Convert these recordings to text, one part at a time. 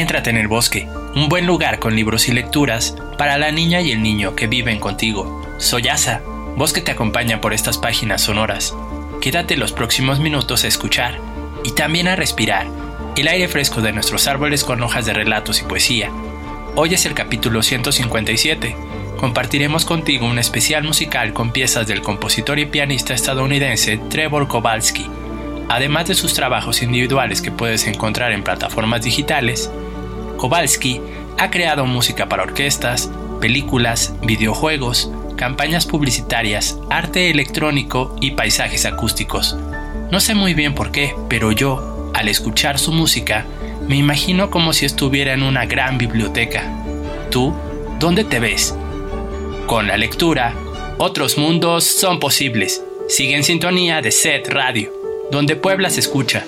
En el bosque, un buen lugar con libros y lecturas para la niña y el niño que viven contigo. Soy Asa, bosque te acompaña por estas páginas sonoras. Quédate los próximos minutos a escuchar y también a respirar el aire fresco de nuestros árboles con hojas de relatos y poesía. Hoy es el capítulo 157. Compartiremos contigo un especial musical con piezas del compositor y pianista estadounidense Trevor Kowalski. Además de sus trabajos individuales que puedes encontrar en plataformas digitales, Kowalski ha creado música para orquestas, películas, videojuegos, campañas publicitarias, arte electrónico y paisajes acústicos. No sé muy bien por qué, pero yo, al escuchar su música, me imagino como si estuviera en una gran biblioteca. ¿Tú? ¿Dónde te ves? Con la lectura, otros mundos son posibles. Sigue en sintonía de Set Radio, donde Puebla se escucha.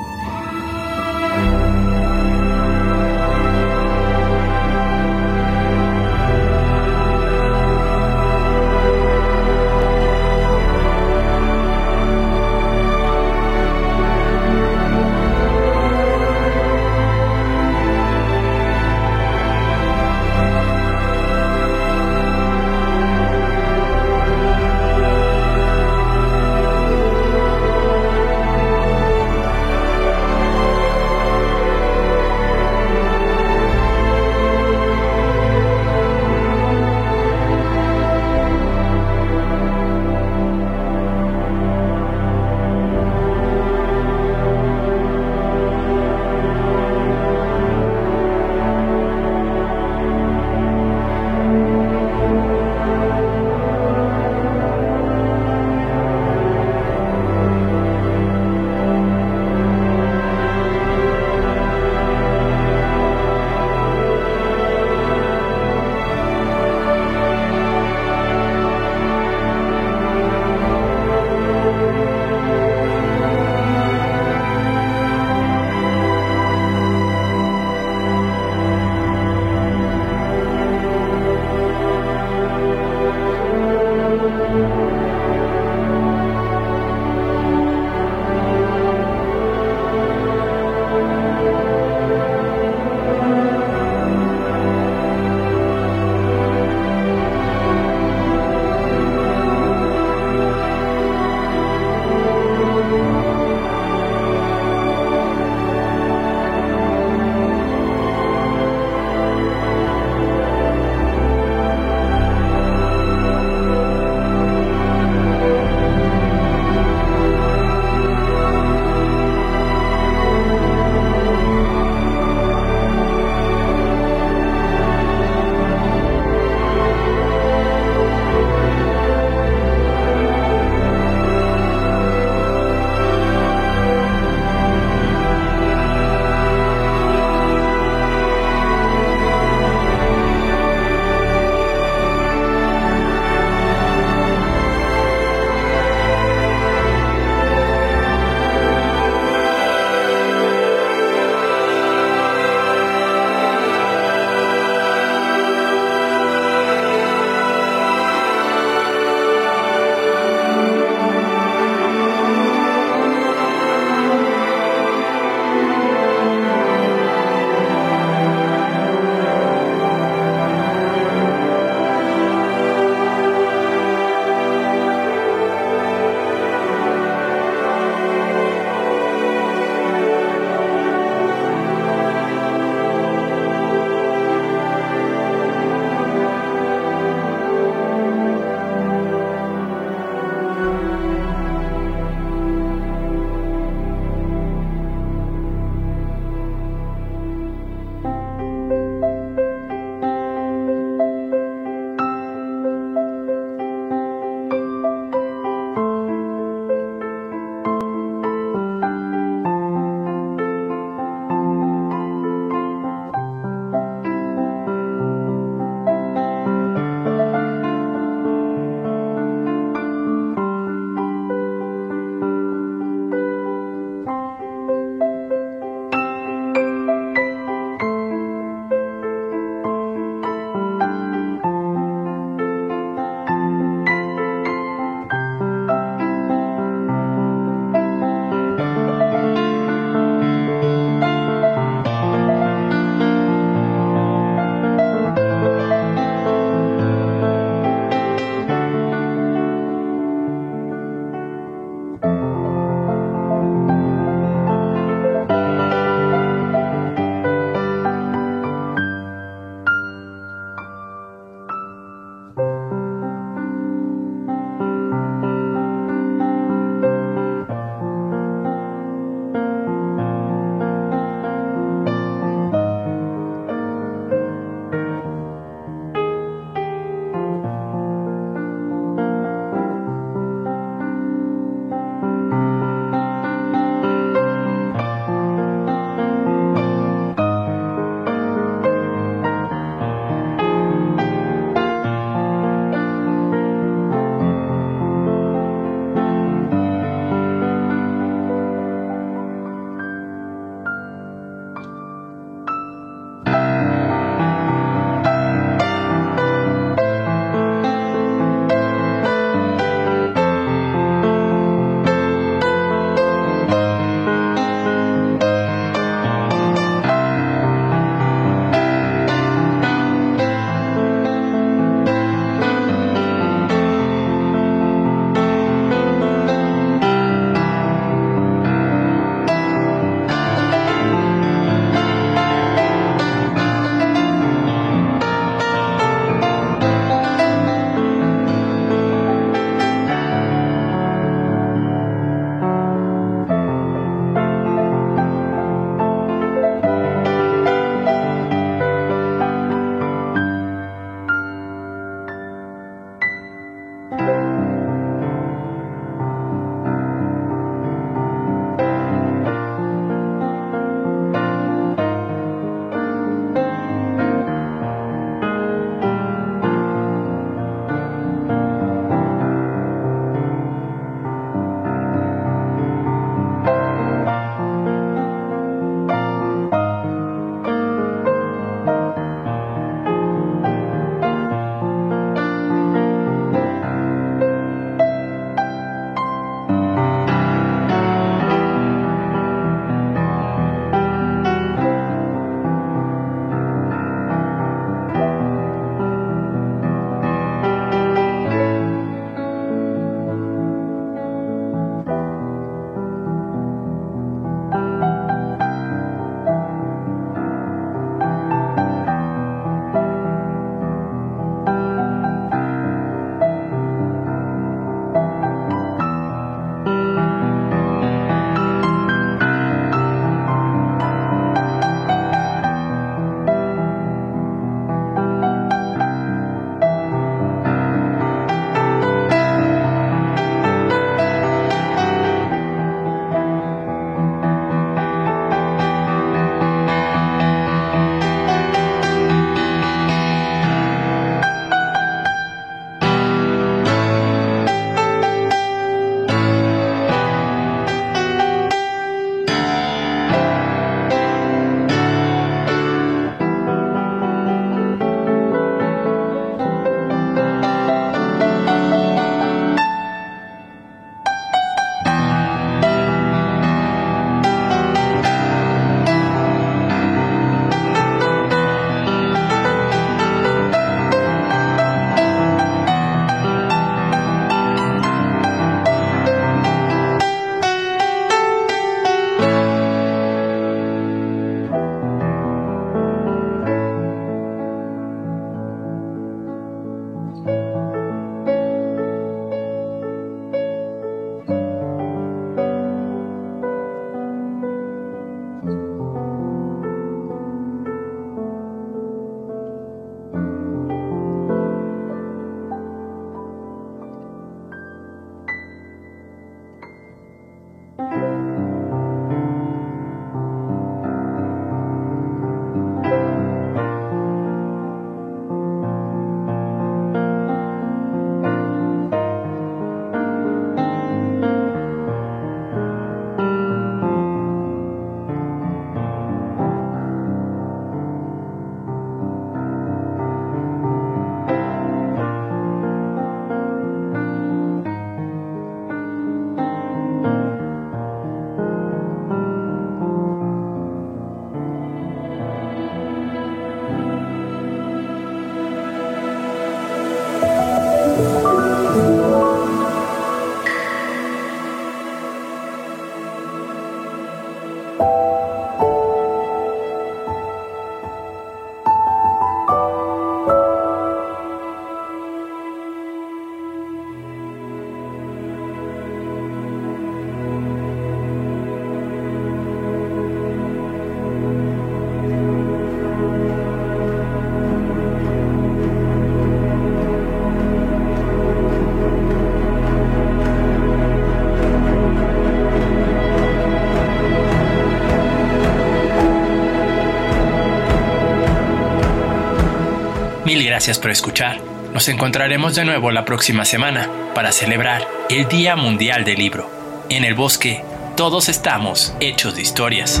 Mil gracias por escuchar. Nos encontraremos de nuevo la próxima semana para celebrar el Día Mundial del Libro. En el bosque, todos estamos hechos de historias.